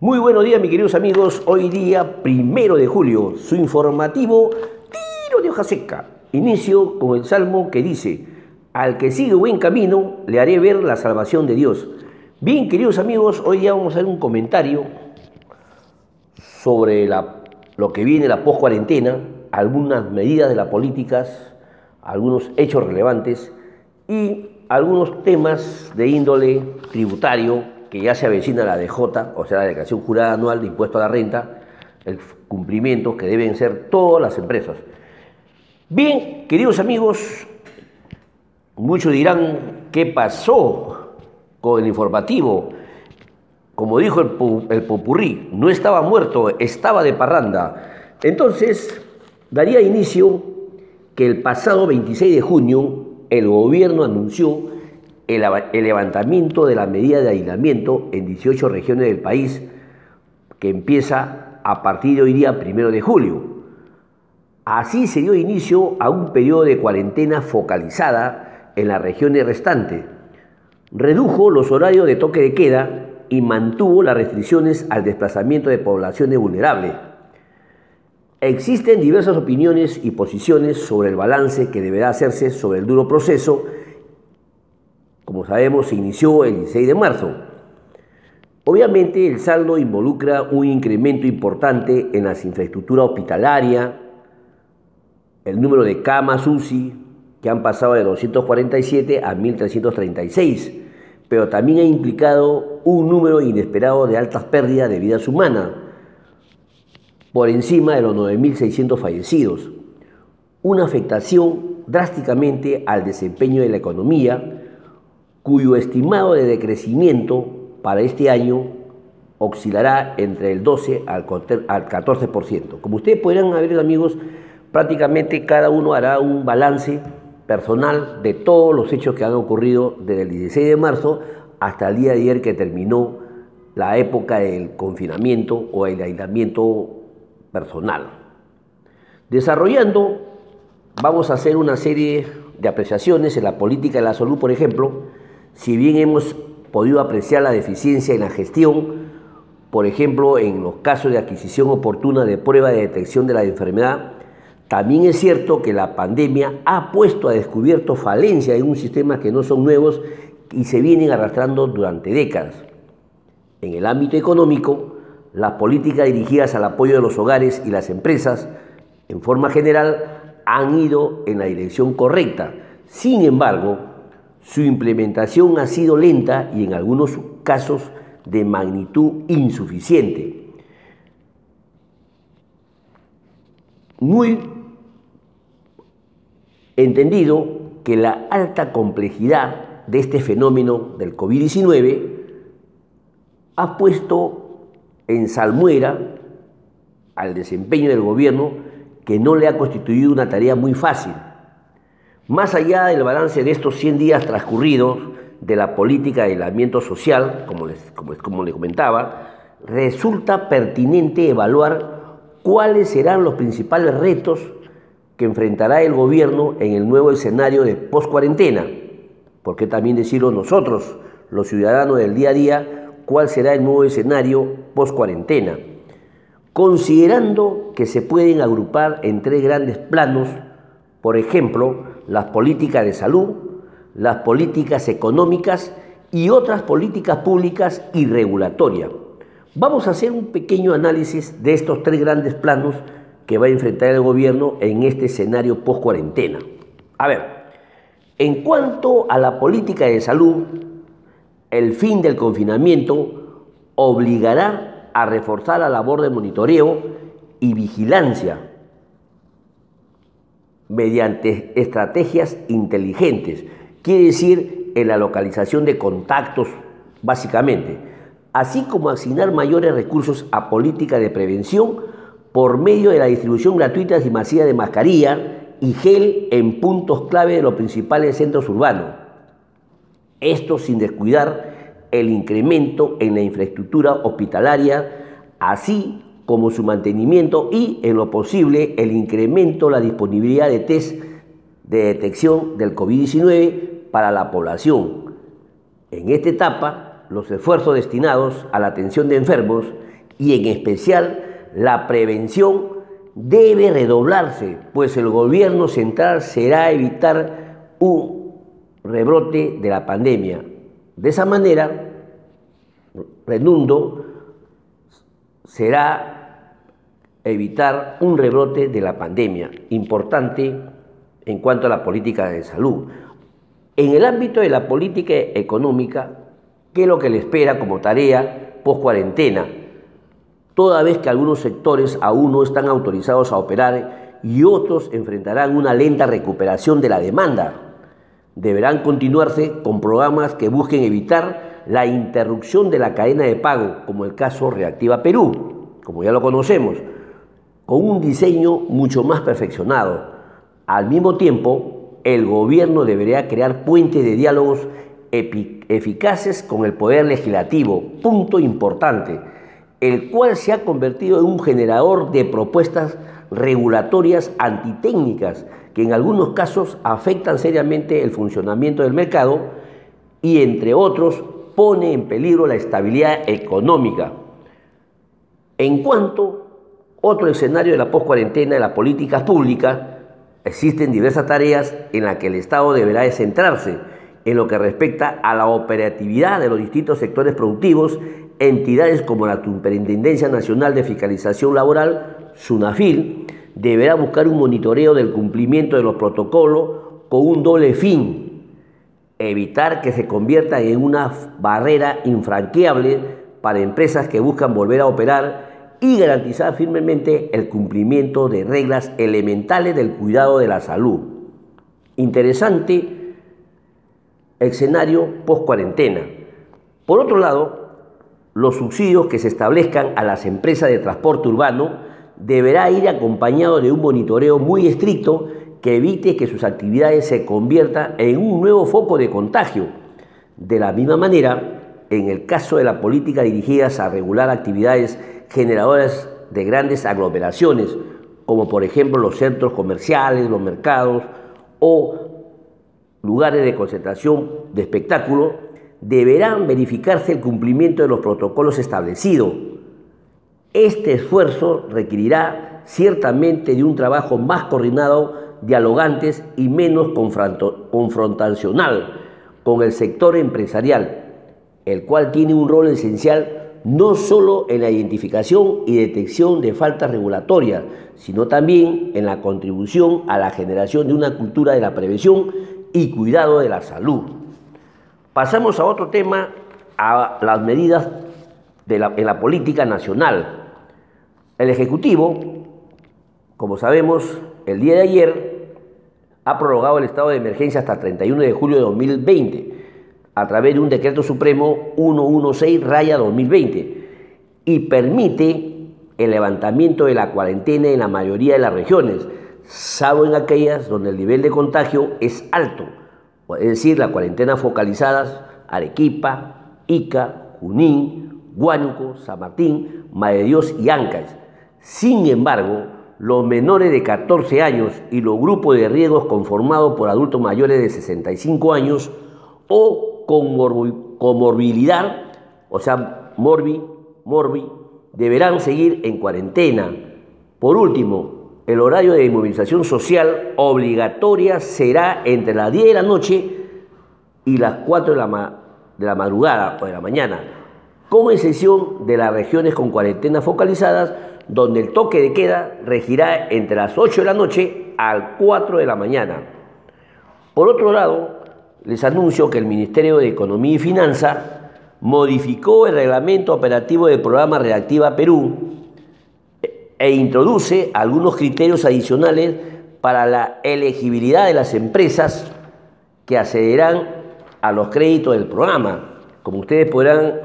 Muy buenos días, mis queridos amigos. Hoy día, primero de julio, su informativo Tiro de hoja seca. Inicio con el salmo que dice: Al que sigue buen camino, le haré ver la salvación de Dios. Bien, queridos amigos, hoy día vamos a hacer un comentario sobre lo que viene la post-cuarentena, algunas medidas de las políticas, algunos hechos relevantes y algunos temas de índole tributario que ya se avecina la DJ, o sea, la declaración jurada anual de impuesto a la renta, el cumplimiento que deben ser todas las empresas. Bien, queridos amigos, muchos dirán, ¿qué pasó con el informativo? Como dijo el, el popurrí, no estaba muerto, estaba de parranda. Entonces, daría inicio que el pasado 26 de junio el gobierno anunció el, levantamiento de la medida de aislamiento en 18 regiones del país, que empieza a partir de hoy día, primero de julio. Así se dio inicio a un periodo de cuarentena focalizada en las regiones restantes. Redujo los horarios de toque de queda y mantuvo las restricciones al desplazamiento de poblaciones vulnerables. Existen diversas opiniones y posiciones sobre el balance que deberá hacerse sobre el duro proceso sabemos, se inició el 16 de marzo. Obviamente el saldo involucra un incremento importante en las infraestructuras hospitalarias, el número de camas UCI, que han pasado de 247 a 1336, pero también ha implicado un número inesperado de altas pérdidas de vidas humanas, por encima de los 9.600 fallecidos, una afectación drásticamente al desempeño de la economía, cuyo estimado de decrecimiento para este año oscilará entre el 12 al 14%. Como ustedes podrán ver, amigos, prácticamente cada uno hará un balance personal de todos los hechos que han ocurrido desde el 16 de marzo hasta el día de ayer que terminó la época del confinamiento o el aislamiento personal. Desarrollando, vamos a hacer una serie de apreciaciones en la política de la salud, por ejemplo, si bien hemos podido apreciar la deficiencia en la gestión, por ejemplo, en los casos de adquisición oportuna de prueba de detección de la enfermedad, también es cierto que la pandemia ha puesto a descubierto falencias en un sistema que no son nuevos y se vienen arrastrando durante décadas. En el ámbito económico, las políticas dirigidas al apoyo de los hogares y las empresas, en forma general, han ido en la dirección correcta. Sin embargo, su implementación ha sido lenta y en algunos casos de magnitud insuficiente. Muy entendido que la alta complejidad de este fenómeno del COVID-19 ha puesto en salmuera al desempeño del gobierno que no le ha constituido una tarea muy fácil más allá del balance de estos 100 días transcurridos de la política de aislamiento social, como les, como, les comentaba, resulta pertinente evaluar cuáles serán los principales retos que enfrentará el gobierno en el nuevo escenario de post-cuarentena. Porque también decirlo nosotros, los ciudadanos del día a día, cuál será el nuevo escenario post-cuarentena. Considerando que se pueden agrupar en tres grandes planos, por ejemplo, las políticas de salud, las políticas económicas y otras políticas públicas y regulatorias. Vamos a hacer un pequeño análisis de estos tres grandes planos que va a enfrentar el gobierno en este escenario post-cuarentena. A ver, en cuanto a la política de salud, el fin del confinamiento obligará a reforzar la labor de monitoreo y vigilancia mediante estrategias inteligentes, quiere decir en la localización de contactos, básicamente, así como asignar mayores recursos a políticas de prevención por medio de la distribución gratuita y masiva de mascarilla y gel en puntos clave de los principales centros urbanos. Esto sin descuidar el incremento en la infraestructura hospitalaria, así como su mantenimiento y, en lo posible, el incremento, la disponibilidad de test de detección del COVID-19 para la población. En esta etapa, los esfuerzos destinados a la atención de enfermos y en especial la prevención debe redoblarse, pues el gobierno central será evitar un rebrote de la pandemia. De esa manera, renundo, será evitar un rebrote de la pandemia, importante en cuanto a la política de salud. En el ámbito de la política económica, ¿qué es lo que le espera como tarea post cuarentena? Toda vez que algunos sectores aún no están autorizados a operar y otros enfrentarán una lenta recuperación de la demanda. Deberán continuarse con programas que busquen evitar la interrupción de la cadena de pago, como el caso Reactiva Perú, como ya lo conocemos, con un diseño mucho más perfeccionado. Al mismo tiempo, el gobierno debería crear puentes de diálogos eficaces con el poder legislativo, punto importante, el cual se ha convertido en un generador de propuestas regulatorias antitécnicas que en algunos casos afectan seriamente el funcionamiento del mercado y entre otros pone en peligro la estabilidad económica. En cuanto otro escenario de la post-cuarentena de las políticas públicas, existen diversas tareas en las que el Estado deberá centrarse en lo que respecta a la operatividad de los distintos sectores productivos, entidades como la Superintendencia Nacional de Fiscalización Laboral, SUNAFIL, deberá buscar un monitoreo del cumplimiento de los protocolos con un doble fin, evitar que se convierta en una barrera infranqueable para empresas que buscan volver a operar y garantizar firmemente el cumplimiento de reglas elementales del cuidado de la salud. Interesante escenario post cuarentena. Por otro lado, los subsidios que se establezcan a las empresas de transporte urbano deberá ir acompañado de un monitoreo muy estricto que evite que sus actividades se conviertan en un nuevo foco de contagio. De la misma manera, en el caso de la política dirigidas a regular actividades generadoras de grandes aglomeraciones, como por ejemplo los centros comerciales, los mercados o lugares de concentración de espectáculo, deberán verificarse el cumplimiento de los protocolos establecidos. Este esfuerzo requerirá ciertamente de un trabajo más coordinado dialogantes y menos confrontacional con el sector empresarial, el cual tiene un rol esencial no solo en la identificación y detección de faltas regulatorias, sino también en la contribución a la generación de una cultura de la prevención y cuidado de la salud. Pasamos a otro tema, a las medidas en la política nacional. El Ejecutivo, como sabemos, el día de ayer ha prorrogado el estado de emergencia hasta el 31 de julio de 2020 a través de un decreto supremo 116-2020 y permite el levantamiento de la cuarentena en la mayoría de las regiones, salvo en aquellas donde el nivel de contagio es alto, es decir, la cuarentena focalizadas Arequipa, Ica, Junín, Huánuco, San Martín, Madre Dios y Ancash. Sin embargo, los menores de 14 años y los grupos de riesgos conformados por adultos mayores de 65 años o con comorbilidad, o sea, morbi, morbi, deberán seguir en cuarentena. Por último, el horario de inmovilización social obligatoria será entre las 10 de la noche y las 4 de la, de la madrugada o de la mañana, con excepción de las regiones con cuarentena focalizadas donde el toque de queda regirá entre las 8 de la noche al 4 de la mañana. Por otro lado, les anuncio que el Ministerio de Economía y Finanza modificó el reglamento operativo del programa Reactiva Perú e introduce algunos criterios adicionales para la elegibilidad de las empresas que accederán a los créditos del programa. Como ustedes podrán,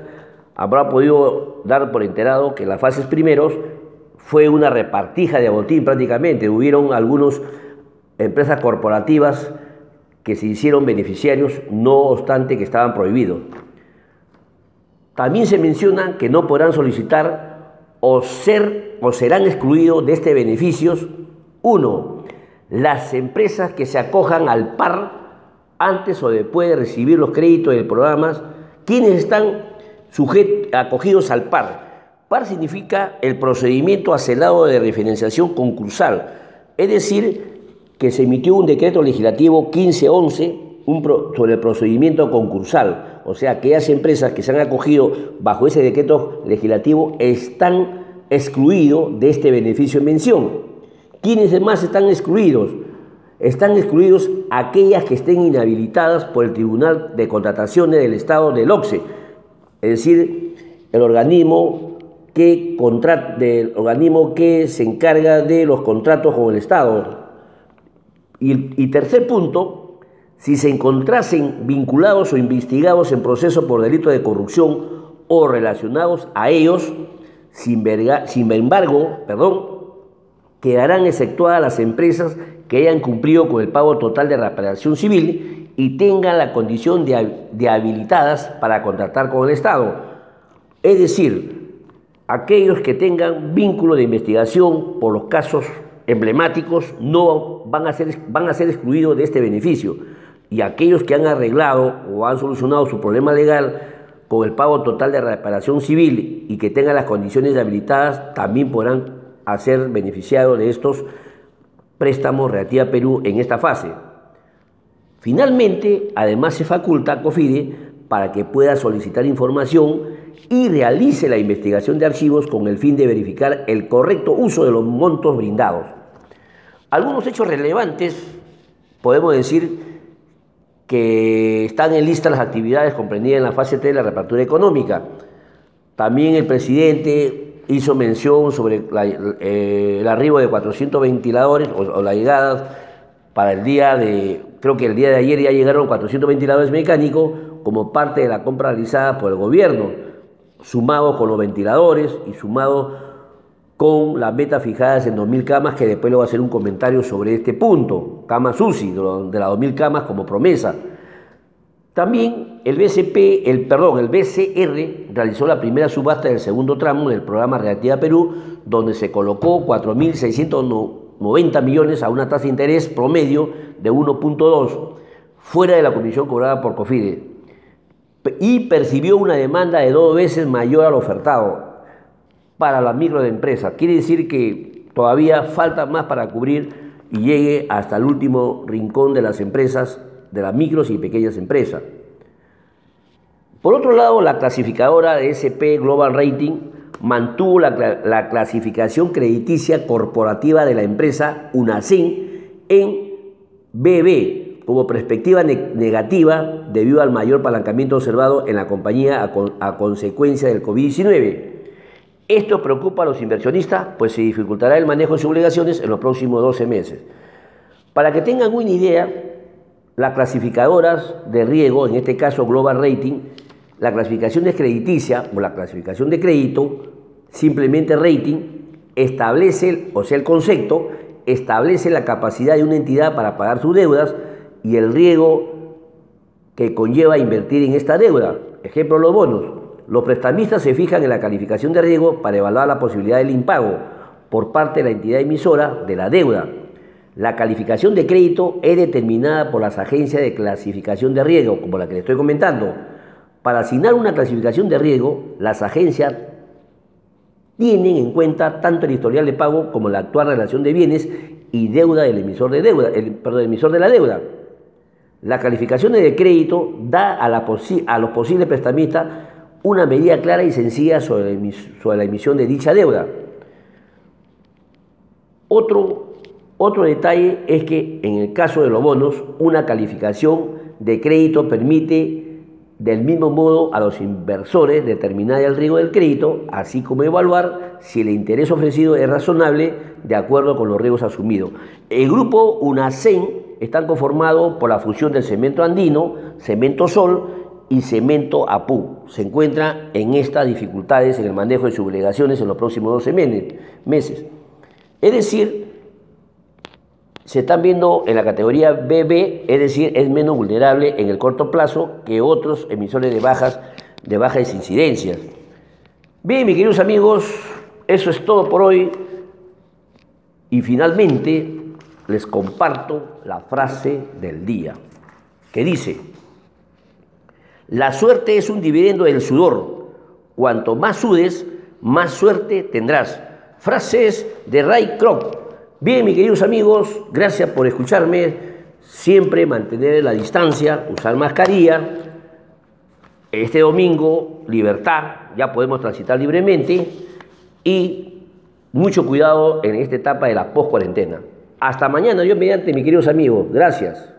habrá podido dar por enterado que las fases primeros fue una repartija de botín prácticamente. Hubieron algunas empresas corporativas que se hicieron beneficiarios, no obstante que estaban prohibidos. También se menciona que no podrán solicitar o, ser, o serán excluidos de este beneficios, uno, las empresas que se acojan al PAR antes o después de recibir los créditos de programas, quienes están acogidos al PAR. PAR significa el procedimiento acelado de refinanciación concursal, es decir, que se emitió un decreto legislativo 1511 sobre el procedimiento concursal. O sea, aquellas empresas que se han acogido bajo ese decreto legislativo están excluidos de este beneficio en mención. ¿Quiénes demás están excluidos? Están excluidos aquellas que estén inhabilitadas por el Tribunal de Contrataciones del Estado del OXE, es decir, el organismo que, del organismo que se encarga de los contratos con el Estado. Y, tercer punto, si se encontrasen vinculados o investigados en proceso por delito de corrupción o relacionados a ellos, sin, sin embargo, perdón, quedarán exceptuadas las empresas que hayan cumplido con el pago total de reparación civil y tengan la condición de, habilitadas para contratar con el Estado. Es decir, aquellos que tengan vínculo de investigación por los casos emblemáticos no van a ser, van a ser excluidos de este beneficio. Y aquellos que han arreglado o han solucionado su problema legal con el pago total de reparación civil y que tengan las condiciones habilitadas también podrán ser beneficiados de estos préstamos relativa a Perú en esta fase. Finalmente, además se faculta a COFIDE para que pueda solicitar información y realice la investigación de archivos con el fin de verificar el correcto uso de los montos brindados. Algunos hechos relevantes, podemos decir que están en lista las actividades comprendidas en la fase 3 de la repartura económica. También el presidente hizo mención sobre eh, el arribo de 400 ventiladores o, la llegada para el día de, creo que el día de ayer ya llegaron 400 ventiladores mecánicos como parte de la compra realizada por el gobierno, sumado con los ventiladores y sumado con las metas fijadas en 2.000 camas, que después le voy a hacer un comentario sobre este punto, camas UCI, de las 2.000 camas como promesa. También el BCP, el perdón, el BCR realizó la primera subasta del segundo tramo del programa Reactiva Perú, donde se colocó 4.690 millones a una tasa de interés promedio de 1.2, fuera de la comisión cobrada por COFIDE, y percibió una demanda de dos veces mayor al ofertado para la microempresa. Quiere decir que todavía falta más para cubrir y llegue hasta el último rincón de las empresas de las micros y pequeñas empresas. Por otro lado, la clasificadora de SP Global Rating mantuvo la, clasificación crediticia corporativa de la empresa UNACIN en BB como perspectiva negativa debido al mayor apalancamiento observado en la compañía a, consecuencia del COVID-19. Esto preocupa a los inversionistas, pues se dificultará el manejo de sus obligaciones en los próximos 12 meses. Para que tengan una idea, las clasificadoras de riego, en este caso Global Rating, la clasificación de crediticia o la clasificación de crédito, simplemente rating, establece, o sea, el concepto, establece la capacidad de una entidad para pagar sus deudas y el riesgo que conlleva invertir en esta deuda. Ejemplo, los bonos. Los prestamistas se fijan en la calificación de riesgo para evaluar la posibilidad del impago por parte de la entidad emisora de la deuda la calificación de crédito es determinada por las agencias de clasificación de riesgo, como la que le estoy comentando. Para asignar una clasificación de riesgo, las agencias tienen en cuenta tanto el historial de pago como la actual relación de bienes y deuda del emisor de deuda, el, perdón, emisor de la deuda. La calificación de crédito da a, a los posibles prestamistas una medida clara y sencilla sobre, sobre la emisión de dicha deuda. Otro otro detalle es que en el caso de los bonos, una calificación de crédito permite del mismo modo a los inversores determinar el riesgo del crédito, así como evaluar si el interés ofrecido es razonable de acuerdo con los riesgos asumidos. El grupo UNACEN está conformado por la fusión del cemento andino, cemento sol y cemento APU. Se encuentra en estas dificultades en el manejo de sus obligaciones en los próximos 12 meses. Es decir, se están viendo en la categoría BB, es decir, es menos vulnerable en el corto plazo que otros emisores de bajas, de bajas incidencias. Bien, mis queridos amigos, eso es todo por hoy. Y finalmente les comparto la frase del día, que dice, la suerte es un dividendo del sudor, Cuanto más sudes, más suerte tendrás. Frases de Ray Kroc. Bien, mis queridos amigos, gracias por escucharme. Siempre mantener la distancia, usar mascarilla. Este domingo, libertad, ya podemos transitar libremente. Y mucho cuidado en esta etapa de la post-cuarentena. Hasta mañana, yo mediante, mis queridos amigos. Gracias.